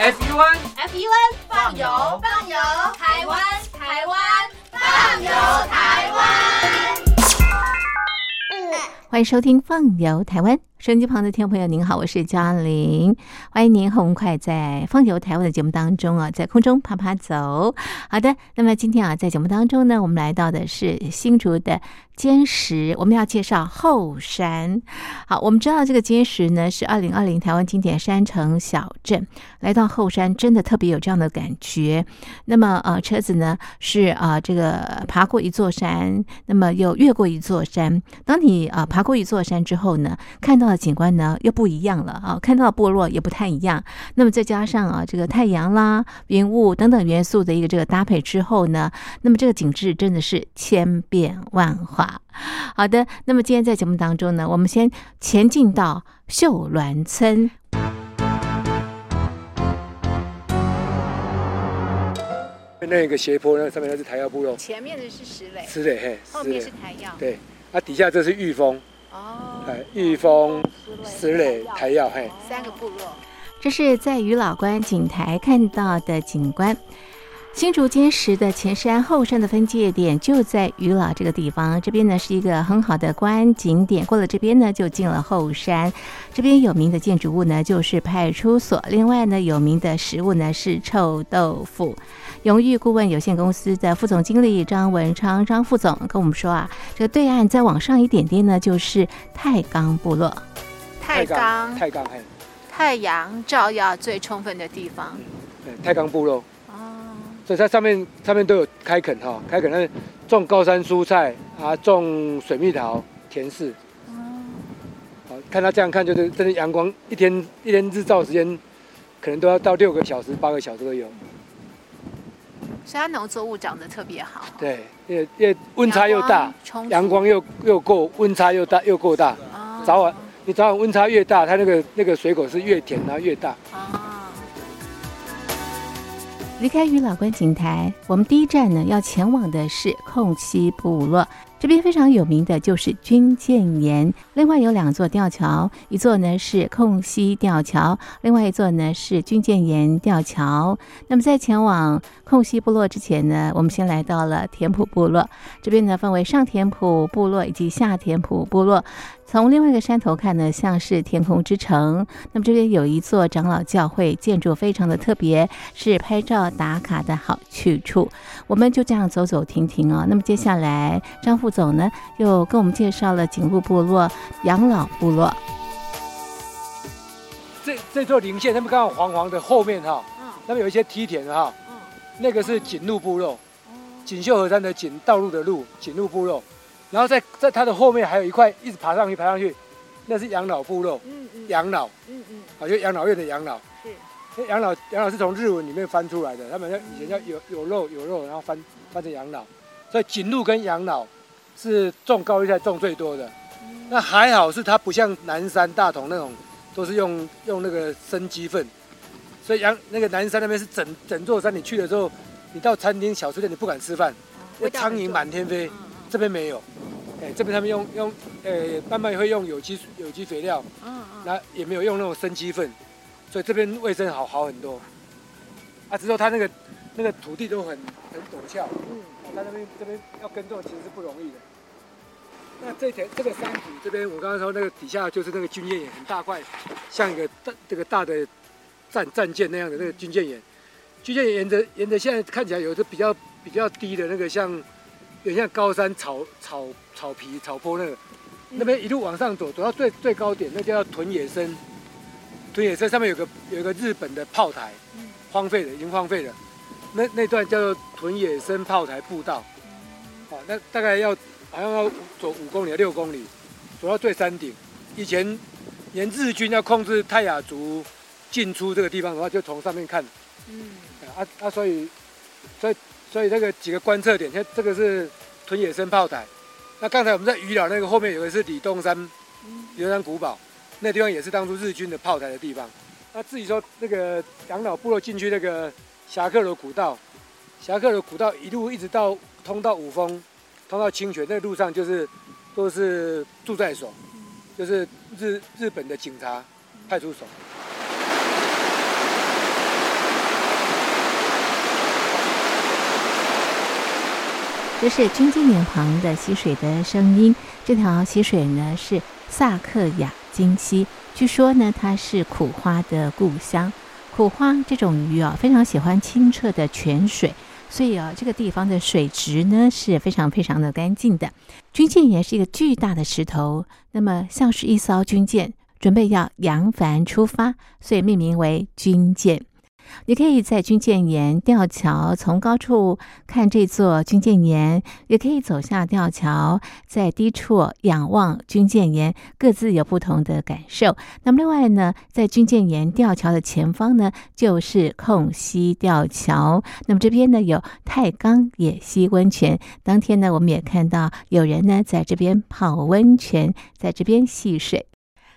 FUN FUN 放油放油，台湾台湾放油台湾。欢迎收听《放游台湾》。收音机旁的听众朋友，您好，我是嘉玲，欢迎您很快在《放游台湾》的节目当中啊，在空中爬爬走。好的，那么今天啊，在节目当中呢，我们来到的是新竹的尖石，我们要介绍后山。好，我们知道这个尖石呢是二零二零台湾经典山城小镇，来到后山真的特别有这样的感觉。那么呃，车子呢是啊这个爬过一座山，那么又越过一座山。当你啊爬过一座山之后呢，看到的景观呢又不一样了啊，看到的部落也不太一样。那么再加上啊这个太阳啦、云雾等等元素的一个这个搭配之后呢，那么这个景致真的是千变万化。好的，那么今天在节目当中呢，我们先前进到秀峦村。那个斜坡，那上面那是台药部落，前面的是石垒，石垒嘿，后面是台药。对，啊底下这是玉峰。哦，哎，玉峰、石垒、台药，嘿，三个部落。这是在于老关景台看到的景观。新竹尖石的前山后山的分界点就在于老这个地方，这边呢是一个很好的观景点。过了这边呢，就进了后山。这边有名的建筑物呢，就是派出所。另外呢，有名的食物呢是臭豆腐。荣誉顾问有限公司的副总经理张文昌张副总跟我们说啊，这个对岸再往上一点点呢，就是太钢部落。太钢，太钢，嘿，太阳照耀最充分的地方。对，太钢部落。所以它上面上面都有开垦哈，开垦那种高山蔬菜啊，种水蜜桃、甜柿。哦。好，看它这样看，就是真的阳光一天一天日照时间，可能都要到六个小时、八个小时都有。所以它农作物长得特别好。对，因为因为温差又大，阳光又又够，温差又大又够大。哦。早晚你早晚温差越大，它那个那个水果是越甜，然后越大。哦。离开于老关景台，我们第一站呢要前往的是空溪部落。这边非常有名的就是军舰岩，另外有两座吊桥，一座呢是空溪吊桥，另外一座呢是军舰岩吊桥。那么在前往空溪部落之前呢，我们先来到了田埔部落。这边呢分为上田埔部落以及下田埔部落。从另外一个山头看呢，像是天空之城。那么这边有一座长老教会，建筑非常的特别，是拍照打卡的好去处。我们就这样走走停停啊。那么接下来张副总呢，又跟我们介绍了景路部落、养老部落。这这座林线，他们刚好黄黄的后面哈，嗯，那边有一些梯田哈，嗯，那个是锦路部落，锦绣河山的锦，道路的路，锦路部落。然后在在它的后面还有一块一直爬上去爬上去，那是养老部落，嗯嗯，养老，嗯嗯，好就养老院的养老，是，养老养老是从日文里面翻出来的，他们以前叫有有肉有肉，然后翻翻成养老，所以锦路跟养老是种高丽菜种最多的，那还好是它不像南山大同那种都是用用那个生鸡粪，所以养那个南山那边是整整座山，你去的时候，你到餐厅小吃店你不敢吃饭，因为苍蝇满天飞。这边没有，哎，这边他们用用，呃，慢慢会用有机有机肥料，嗯嗯，那也没有用那种生鸡粪，所以这边卫生好好很多。啊，只是说他那个那个土地都很很陡峭，嗯，他那边这边要耕种其实是不容易的。那这条这个山谷这边，我刚刚说那个底下就是那个军舰岩，很大块，像一个大这个大的战战舰那样的那个军舰岩。军舰岩沿着沿着现在看起来有的比较比较低的那个像。有点像高山草草草皮草坡那个，那边一路往上走，走到最最高点，那叫屯野生。屯野生上面有个有一个日本的炮台，荒废的，已经荒废了。那那段叫做屯野生炮台步道。啊，那大概要好像要走五公里、六公里，走到最山顶。以前连日军要控制泰雅族进出这个地方的话，就从上面看。嗯。啊啊，所以所以。所以那个几个观测点，像这个是屯野生炮台，那刚才我们在渔岛那个后面有个是李东山，李东山古堡，那地方也是当初日军的炮台的地方。那至于说那个养老部落进去那个侠客楼古道，侠客楼古道一路一直到通到五峰，通到清泉，那路上就是都是驻在所，就是日日本的警察派出所。这是军舰脸旁的溪水的声音。这条溪水呢是萨克亚金溪，据说呢它是苦花的故乡。苦花这种鱼啊，非常喜欢清澈的泉水，所以啊，这个地方的水质呢是非常非常的干净的。军舰也是一个巨大的石头，那么像是一艘军舰准备要扬帆出发，所以命名为军舰。你可以在军舰岩吊桥从高处看这座军舰岩，也可以走下吊桥，在低处仰望军舰岩，各自有不同的感受。那么另外呢，在军舰岩吊桥的前方呢，就是空溪吊桥。那么这边呢有太钢野溪温泉，当天呢我们也看到有人呢在这边泡温泉，在这边戏水。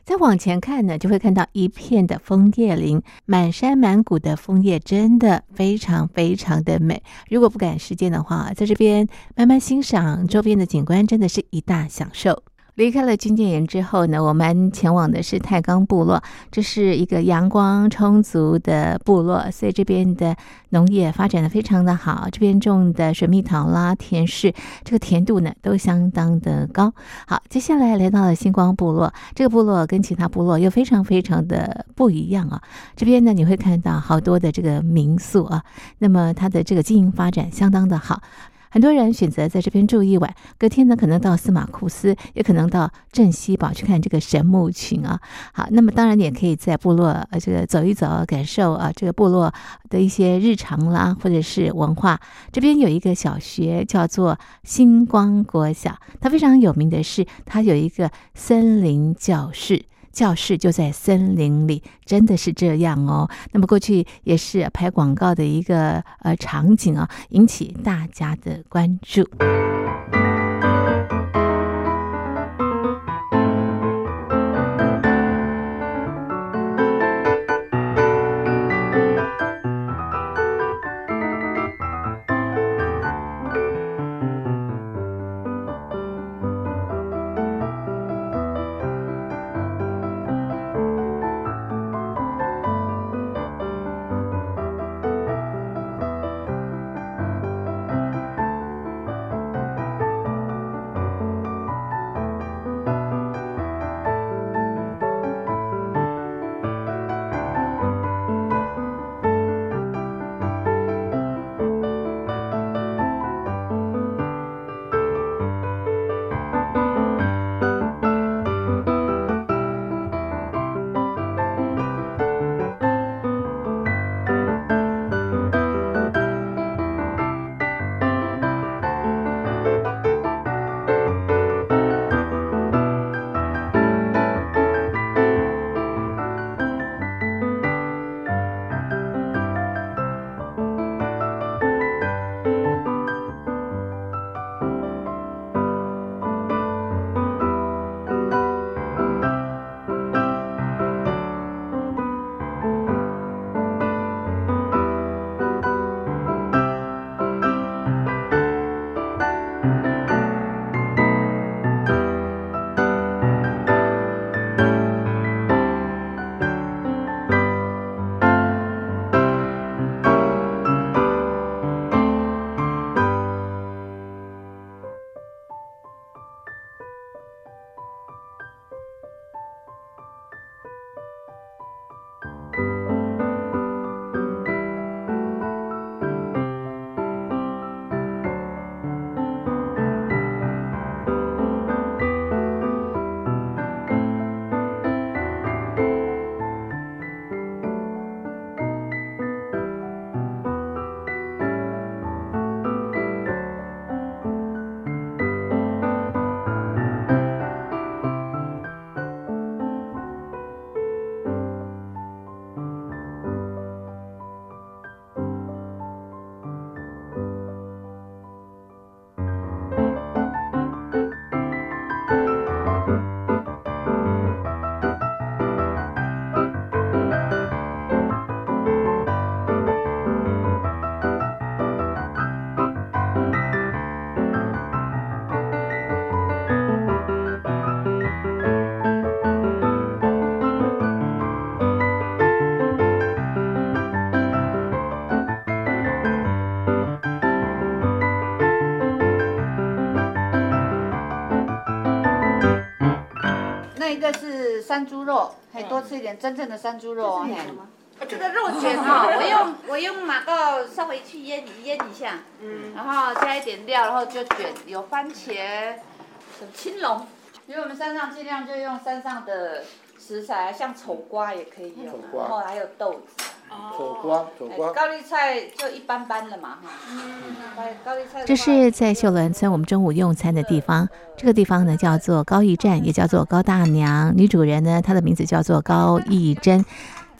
再往前看呢，就会看到一片的枫叶林，满山满谷的枫叶，真的非常非常的美。如果不赶时间的话，在这边慢慢欣赏周边的景观，真的是一大享受。离开了军舰岩之后呢，我们前往的是太钢部落。这是一个阳光充足的部落，所以这边的农业发展的非常的好。这边种的水蜜桃啦、甜柿，这个甜度呢都相当的高。好，接下来来到了星光部落，这个部落跟其他部落又非常非常的不一样啊。这边呢你会看到好多的这个民宿啊，那么它的这个经营发展相当的好。很多人选择在这边住一晚，隔天呢可能到司马库斯，也可能到镇西堡去看这个神木群啊。好，那么当然你也可以在部落呃这个走一走，感受啊这个部落的一些日常啦，或者是文化。这边有一个小学叫做星光国小，它非常有名的是它有一个森林教室。教室就在森林里，真的是这样哦。那么过去也是拍广告的一个呃场景啊，引起大家的关注。个是山猪肉，嘿，多吃一点真正的山猪肉哦。这个肉卷哈，我用我用马告稍微去腌腌一下，嗯，然后加一点料，然后就卷，有番茄，什么青龙，因为我们山上尽量就用山上的食材，像丑瓜也可以用，然后还有豆子。丑瓜，丑瓜。高丽菜就一般般的嘛，哈。嗯。高丽菜。这是在秀峦村我们中午用餐的地方，这个地方呢叫做高义站，也叫做高大娘。女主人呢，她的名字叫做高义珍。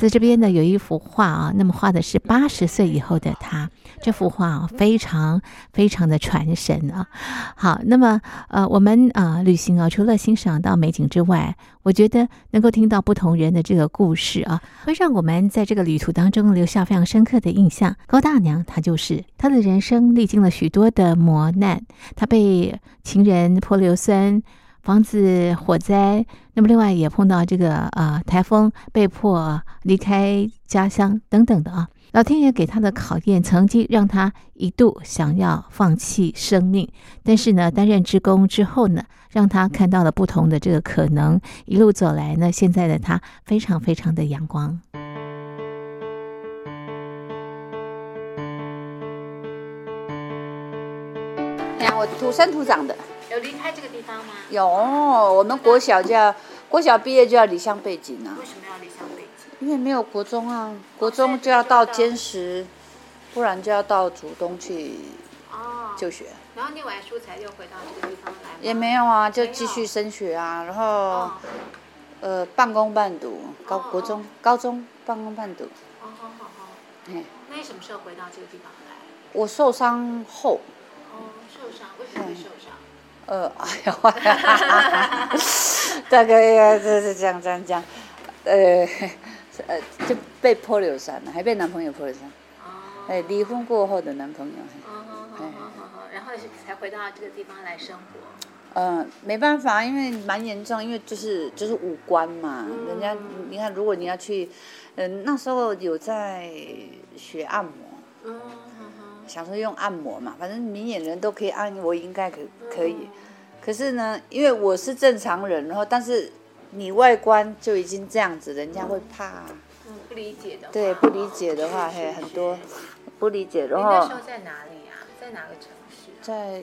在这边呢，有一幅画啊，那么画的是八十岁以后的他。这幅画啊，非常非常的传神啊。好，那么呃，我们啊旅行啊，除了欣赏到美景之外，我觉得能够听到不同人的这个故事啊，会让我们在这个旅途当中留下非常深刻的印象。高大娘她就是她的人生历经了许多的磨难，她被情人泼硫酸。房子火灾，那么另外也碰到这个呃台风，被迫离开家乡等等的啊。老天爷给他的考验，曾经让他一度想要放弃生命，但是呢，担任职工之后呢，让他看到了不同的这个可能。一路走来呢，现在的他非常非常的阳光。哎呀，我土生土长的。有离开这个地方吗？有，我们国小就要国小毕业就要离乡背景啊。为什么要离乡背景？因为没有国中啊，国中就要到坚实，不然就要到主东去哦就学。然后念完书才又回到这个地方来。也没有啊，就继续升学啊，然后呃半工半读，高国中高中半工半读。哦好好好。哎，那你什么时候回到这个地方来？我受伤后。哦，受伤？为什么会受伤？呃，哎呀，大概呀，这是这样这样讲，呃，呃，就被泼硫酸了，还被男朋友泼硫酸。哦。哎，离婚过后的男朋友。哦，好好好好，然后才回到这个地方来生活。嗯，没办法，因为蛮严重，因为就是就是五官嘛，人家你看，如果你要去，嗯，那时候有在学按摩。嗯。想说用按摩嘛，反正明眼人都可以按，我应该可可以。可是呢，因为我是正常人，然后但是你外观就已经这样子，人家会怕。嗯，不理解的。对，不理解的话，嘿，很多不理解。然后那时候在哪里啊？在哪个城市？在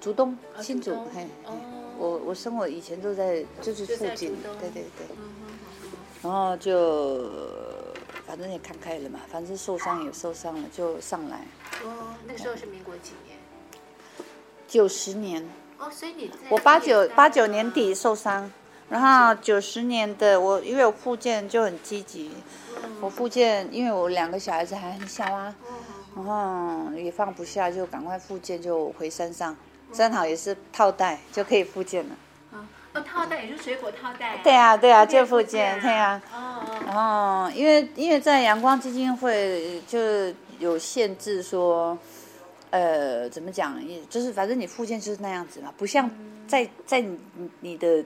竹东新竹，嘿。哦。我我生活以前都在就是附近，对对对。然后就。反正也看开了嘛，反正受伤也受伤了，就上来。哦，那个时候是民国几年？九十年。哦，所以你我八九八九年底受伤，然后九十年的我因为我复健就很积极，我复健因为我两个小孩子还很小啊，然后也放不下，就赶快复健，就回山上，正好也是套袋就可以复健了。哦，套袋也是水果套袋。对啊，对啊，就附近，对啊。哦哦。因为因为在阳光基金会就有限制说，呃，怎么讲？就是反正你附近就是那样子嘛，不像在在你你的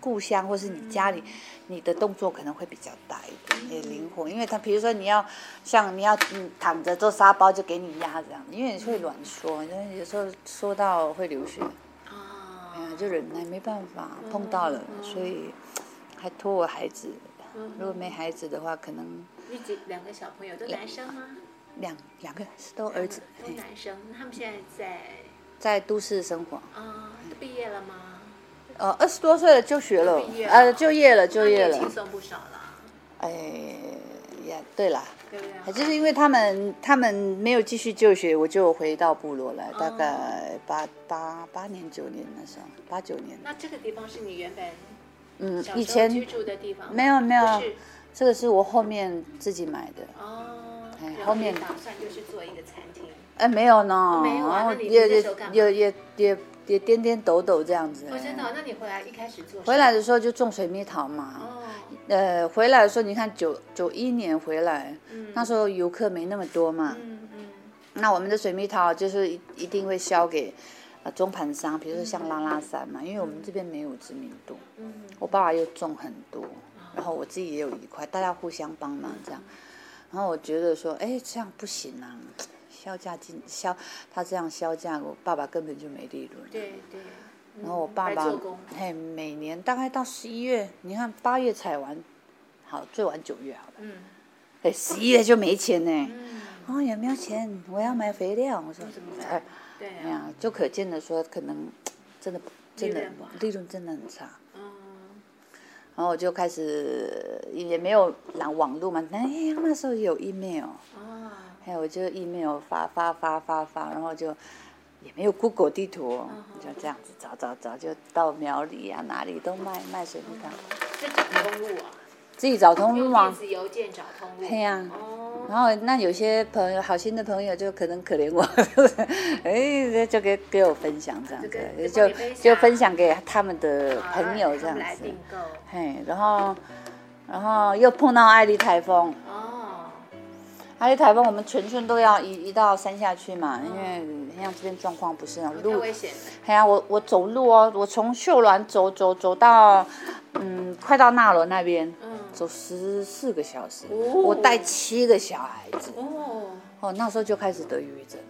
故乡或是你家里，你的动作可能会比较大一点，也灵活。因为他比如说你要像你要躺着做沙包，就给你压这样，因为你会软缩，因为有时候缩到会流血。啊就忍耐，没办法碰到了，所以还托我孩子。如果没孩子的话，可能。你几两个小朋友都男生吗？两两个都儿子。都男生，他们现在在。在都市生活。啊，毕业了吗？呃，二十多岁了就学了，呃，就业了，就业了。轻松不少了。哎，也对啦。就是因为他们他们没有继续就学，我就回到部落来，大概八八八年九年那时候，八九年。那这个地方是你原本嗯以前居住的地方？没有没有，这个是我后面自己买的。哦。哎后面打算就是做一个餐厅。哎，没有呢。没有啊？也也也也也也颠颠抖抖这样子。哦，真的？那你回来一开始做？回来的时候就种水蜜桃嘛。哦。呃，回来的时候，你看九九一年回来，那时候游客没那么多嘛。嗯嗯。那我们的水蜜桃就是一一定会销给，呃，中盘商，比如说像拉拉山嘛，因为我们这边没有知名度。嗯。我爸爸又种很多，然后我自己也有一块，大家互相帮忙这样。然后我觉得说，哎，这样不行啊，销价进销，他这样销价，我爸爸根本就没利润。对对。然后我爸爸嘿，每年大概到十一月，你看八月采完，好，最晚九月好了，嗯哎，十一月就没钱呢。嗯，哦，也没有钱？我要买肥料。我说怎么哎，对啊，哎呀，就可见的说，可能真的真的利润真的很差。嗯然后我就开始也没有网网络嘛，哎呀，那时候有 email，啊，还有我就 email 发发发发发，然后就也没有 Google 地图，就这样子找找找，就到苗栗啊哪里都卖卖水蜜桃，是找通路啊，自己找通路用嘛电。子邮件找通路。对呀哦，然后那有些朋友好心的朋友就可能可怜我，哎，就给给我分享这样子，就就分享给他们的朋友这样子来子。订购。嘿，然后然后又碰到艾丽台风，哦，艾丽台风我们全村都要移移到山下去嘛，因为像这边状况不是那种太路危险了。哎呀，我我走路哦，我从秀峦走走走到，嗯，快到纳罗那边，嗯，走十四个小时，哦我带七个小孩子，哦，哦，那时候就开始得抑郁症，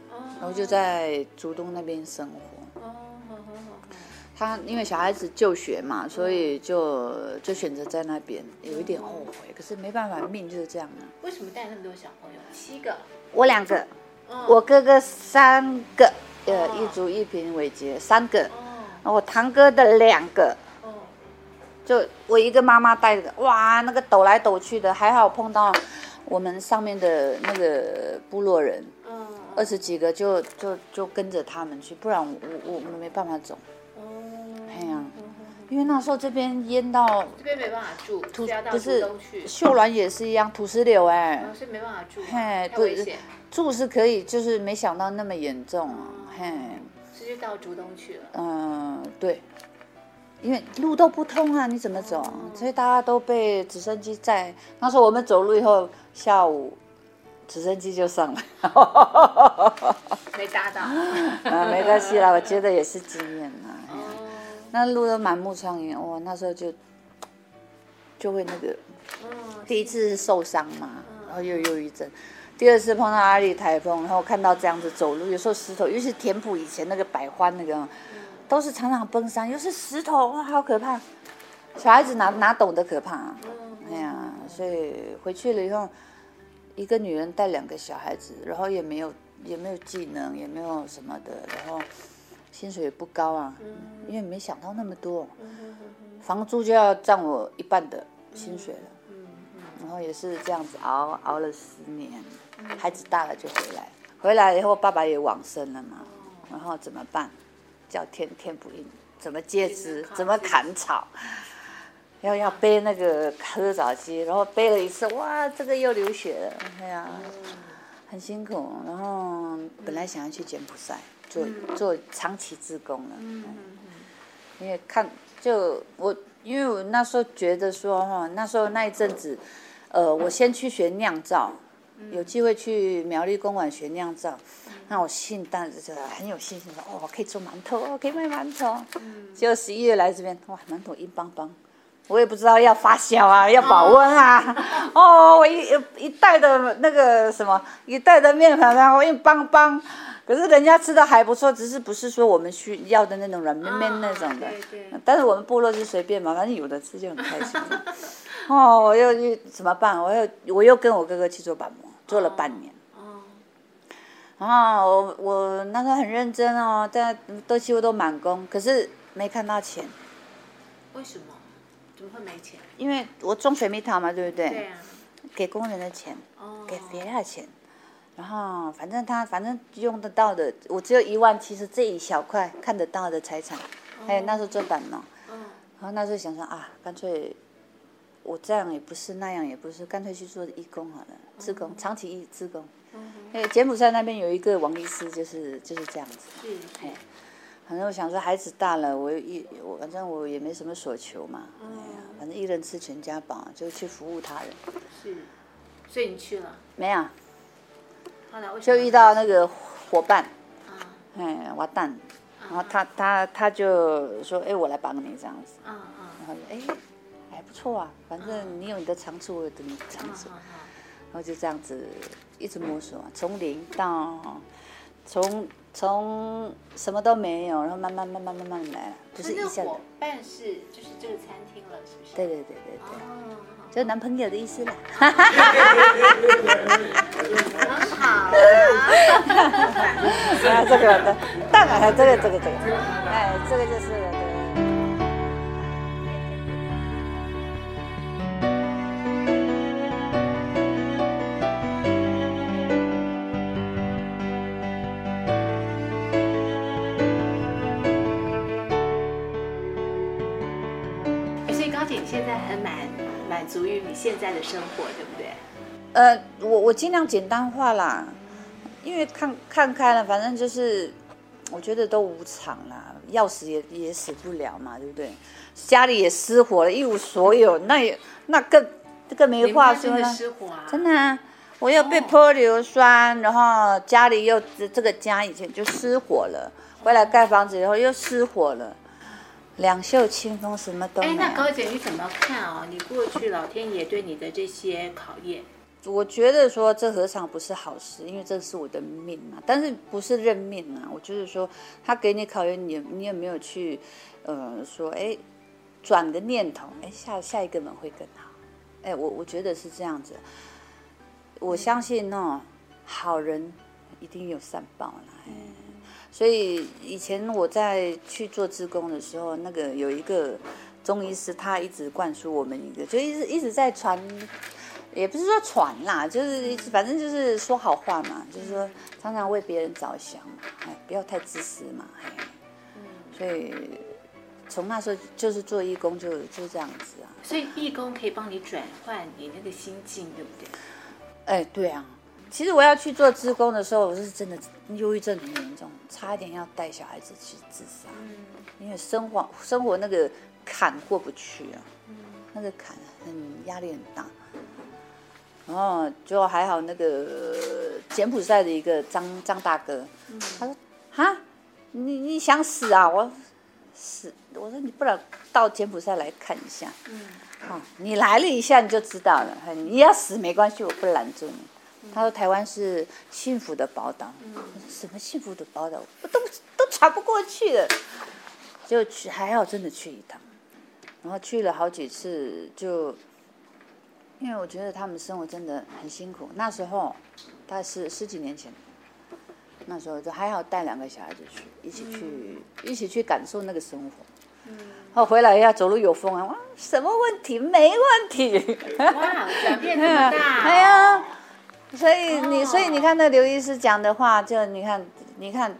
然后就在竹东那边生活。哦，好好好他因为小孩子就学嘛，所以就就选择在那边，有一点后悔，可是没办法，命就是这样啊。为什么带那么多小朋友？七个。我两个，嗯我哥哥三个，呃，哦一竹一平伟杰三个，哦我堂哥的两个。哦，就我一个妈妈带着，哇，那个抖来抖去的，还好碰到我们上面的那个部落人，嗯，二十几个就就就跟着他们去，不然我我我们没办法走。哦，哎呀，因为那时候这边淹到这边没办法住，土不是秀峦也是一样，土石流哎、哦，所以没办法住，嘿太不住是可以，就是没想到那么严重啊，嘿，直接到竹东去了。嗯、对，因为路都不通啊，你怎么走？所以大家都被直升机载。那时候我们走路以后，下午直升机就上来，没搭到。啊，没关系啦，我觉得也是经验啦。那路都满目疮痍，哇，那时候就就会那个哦，第一次受伤嘛，然后又有忧郁症。第二次碰到阿里台风，然后看到这样子走路，有时候石头，尤其是田埔以前那个百欢那个，都是常常崩山，又是石头，哇，好可怕。小孩子哪哪懂得可怕、啊？哎呀，所以回去了以后，一个女人带两个小孩子，然后也没有也没有技能，也没有什么的，然后薪水也不高啊，因为没想到那么多，房租就要占我一半的薪水了。然后也是这样子熬熬了十年，孩子大了就回来，回来以后爸爸也往生了嘛，然后怎么办？叫天天不应，怎么接枝，怎么砍草？要要背那个割草机，然后背了一次，哇，这个又流血了，哎呀，很辛苦。然后本来想要去柬埔寨做做长期志工了，因为看就我，因为我那时候觉得说哈，那时候那一阵子，呃，我先去学酿造，有机会去苗栗公馆学酿造，那我信当时就很有信心说，哦，我可以做馒头，哦，可以卖馒头。结果十一月来这边，哇，馒头硬邦邦。我也不知道要发酵啊，要保温啊。哦，我一一袋的那个什么，一袋的面粉，然后硬邦邦。可是人家吃的还不错，只是不是说我们需要的那种软绵绵那种的。对对但是我们部落就随便嘛，反正有的吃就很开心。哦，我又又怎么办？我又我又跟我哥哥去做板模，做了半年。哦，然后我我那时候很认真哦，但都几乎都满工，可是没看到钱，为什么？怎么会没钱？因为我种水蜜桃嘛，对不对？对啊，给工人的钱，哦，给肥料钱，然后反正他反正用得到的，我只有一万，其实这一小块看得到的财产，还有那时候做板嘛，嗯，然后那时候想说啊，干脆我这样也不是，那样也不是，干脆去做义工好了，志工，长期义志工。哎，柬埔寨那边有一个王医师，就是就是这样子。是哎，反正我想说，孩子大了，我一我反正我也没什么所求嘛，哎呀，反正一人吃全家饱，就去服务他人。是，所以你去了，没有，就遇到那个伙伴，啊。哎，瓦蛋，然后他他他就说，哎，我来帮你这样子，啊啊。然后就哎，还不错啊，反正你有你的长处，我有你的长处，啊然后就这样子一直摸索，从零到从从什么都没有，然后慢慢慢慢慢慢来，不是一下子。伙伴是就是这个餐厅了，是不是？对对对对对，哦，就男朋友的意思啦。很好啊。啊，这个的，当然这个这个这个，哎，这个就是现在的生活，对不对？呃，我我尽量简单化啦，因为看看开了，反正就是我觉得都无常啦，要死也也死不了嘛，对不对？家里也失火了，一无所有，那也那更更没话说了。真的啊，我又被泼硫酸，然后家里又这这个家以前就失火了，回来盖房子以后又失火了，两袖清风，什么都没哎，有。那高姐你怎么看哦？你过去老天爷对你的这些考验，我觉得说这何尝不是好事，因为这是我的命嘛。但是不是认命啊？我就是说，他给你考验，你你有没有去，呃，说哎，转个念头，哎，下下一个门会更好。哎，我我觉得是这样子。我相信哦，好人一定有善报啦。哎所以以前我在去做志工的时候，那个有一个中医师，他一直灌输我们一个，就一直一直在传，也不是说传啦，就是一直反正就是说好话嘛，就是说常常为别人着想嘛，哎，不要太自私嘛，哎，所以从那时候就是做义工就就这样子啊，所以义工可以帮你转换你那个心境，对不对？哎，对啊。其实我要去做志工的时候，我是真的忧郁症很严重，差一点要带小孩子去自杀，因为生活生活那个坎过不去啊，那个坎很压力很大。然后就还好，那个柬埔寨的一个张张大哥，他说：“哈，你你想死啊？”我死，我说你不然到柬埔寨来看一下。嗯好，你来了一下你就知道了。你要死没关系，我不拦住你。他说台湾是幸福的宝岛。什么幸福的宝岛？我都都喘不过去了。就去还好，真的去一趟，然后去了好几次，就因为我觉得他们生活真的很辛苦。那时候大概是十几年前，那时候就还好带两个小孩子去，一起去、一起去感受那个生活。然后回来要走路有风啊，哇，什么问题？没问题。哇，转变这么大、哎呀，所以你，哦所以你看那刘医师讲的话，就你看，你看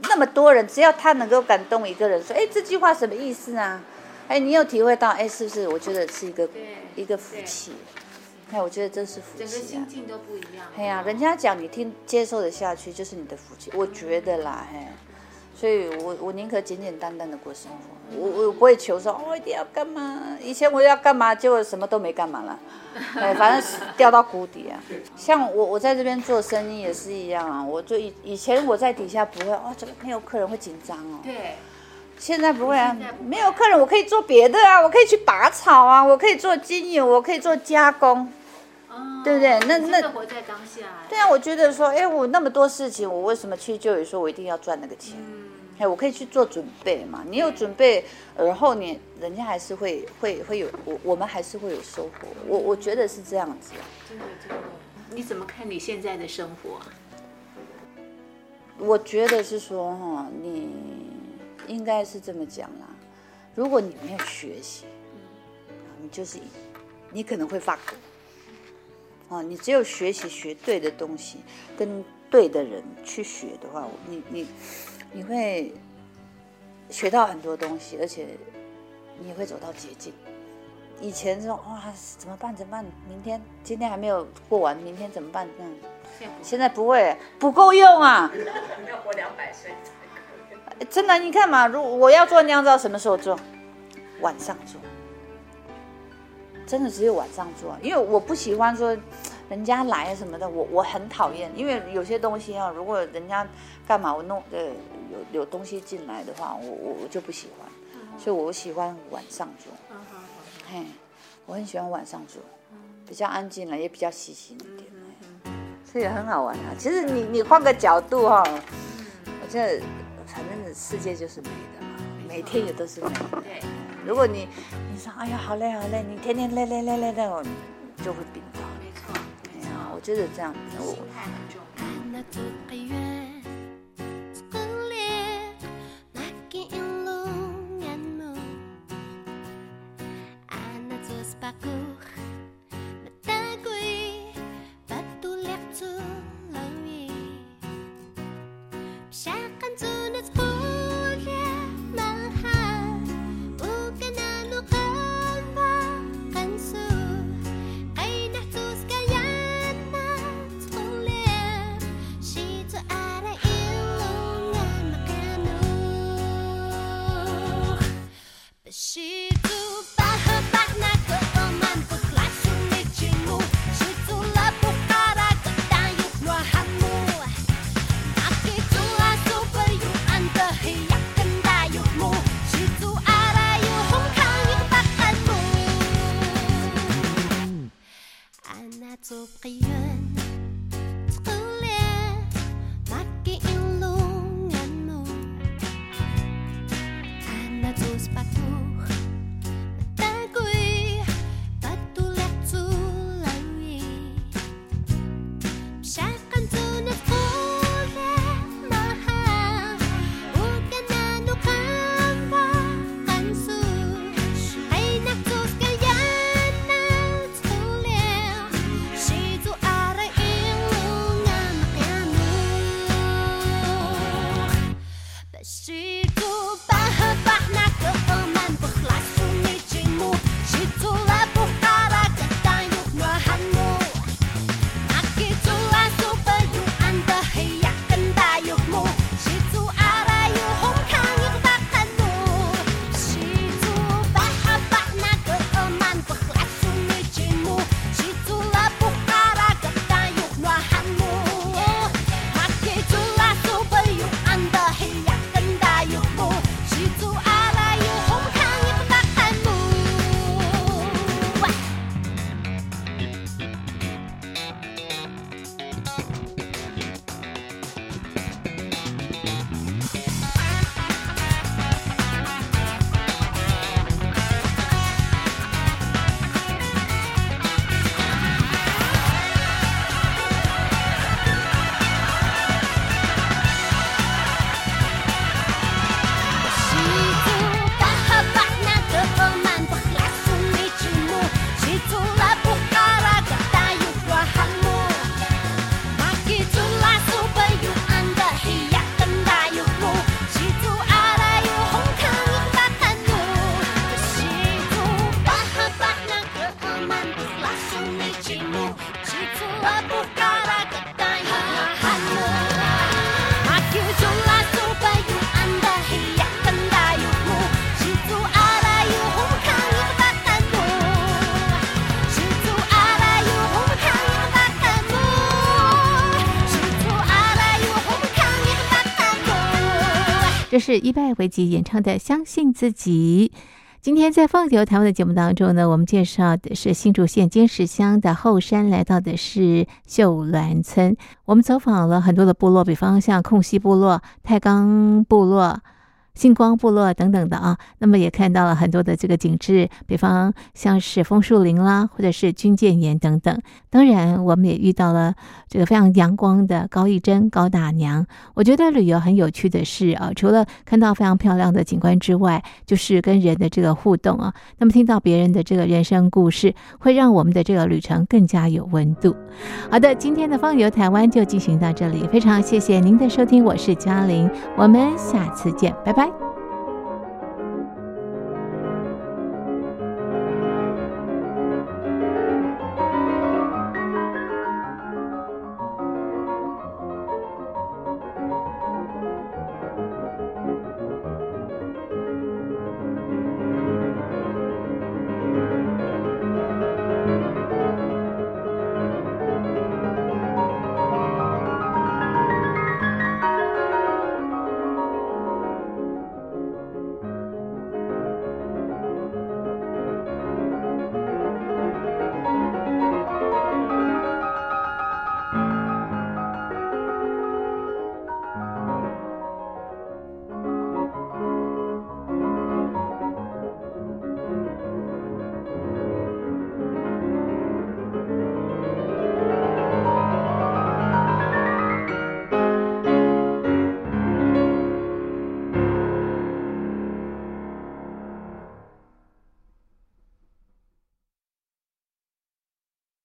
那么多人，只要他能够感动一个人，说，哎，这句话什么意思啊？哎，你有体会到，哎，是不是？我觉得是一个一个福气。哎，我觉得这是福整个气啊心。境都不一样。哎呀，人家讲你听接受的下去，就是你的福气。我觉得啦，嘿，所以我我宁可简简单单的过生活，我我不会求说哦一定要干嘛。以前我要干嘛，结果什么都没干嘛了，哎，反正是掉到谷底啊。像我我在这边做生意也是一样啊，我就以以前我在底下不会哦，这个没有客人会紧张哦，对，现在不会啊没有客人我可以做别的啊，我可以去拔草啊，我可以做精油，我可以做加工。哦对不对那那活在当下。对啊，我觉得说，哎，我那么多事情，我为什么去就有说我一定要赚那个钱？嗯，哎，我可以去做准备嘛。你有准备，而后你人家还是会会会有我我们还是会有收获。我我觉得是这样子啊。真的真的。你怎么看你现在的生活？我觉得是说哈，你应该是这么讲啦。如果你没有学习，你就是你可能会发狗。哦，你只有学习学对的东西，跟对的人去学的话，你你你会学到很多东西，而且你也会走到捷径。以前说哇怎么办怎么办？明天今天还没有过完，明天怎么办？这样现在不现在不会，不够用啊！要活两百岁。真的，你看嘛，如我要做酿造，什么时候做？晚上做。真的只有晚上做，因为我不喜欢说人家来什么的，我我很讨厌，因为有些东西啊，如果人家干嘛我弄呃有有东西进来的话，我我我就不喜欢，所以我喜欢晚上做。嗯好好好嘿，我很喜欢晚上做，比较安静了，也比较细心一点，所以很好玩啊。其实你你换个角度哈、我觉得反正世界就是美的嘛，每天也都是这样。对，如果你你说哎呀好累好累，你天天累累累累累，我，就会病倒。没错，哎呀，我觉得这样子，我心态很重要。这是伊拜维吉演唱的《相信自己》。今天在放牛台湾的节目当中呢，我们介绍的是新竹县尖石乡的后山，来到的是秀峦村。我们走访了很多的部落，比方像空溪部落、太钢部落。星光部落等等的啊，那么也看到了很多的这个景致，比方像是枫树林啦，或者是军舰岩等等。当然，我们也遇到了这个非常阳光的高义珍高大娘。我觉得旅游很有趣的是啊，除了看到非常漂亮的景观之外，就是跟人的这个互动啊。那么听到别人的这个人生故事，会让我们的这个旅程更加有温度。好的，今天的放游台湾就进行到这里，非常谢谢您的收听，我是嘉玲，我们下次见，拜拜。拜。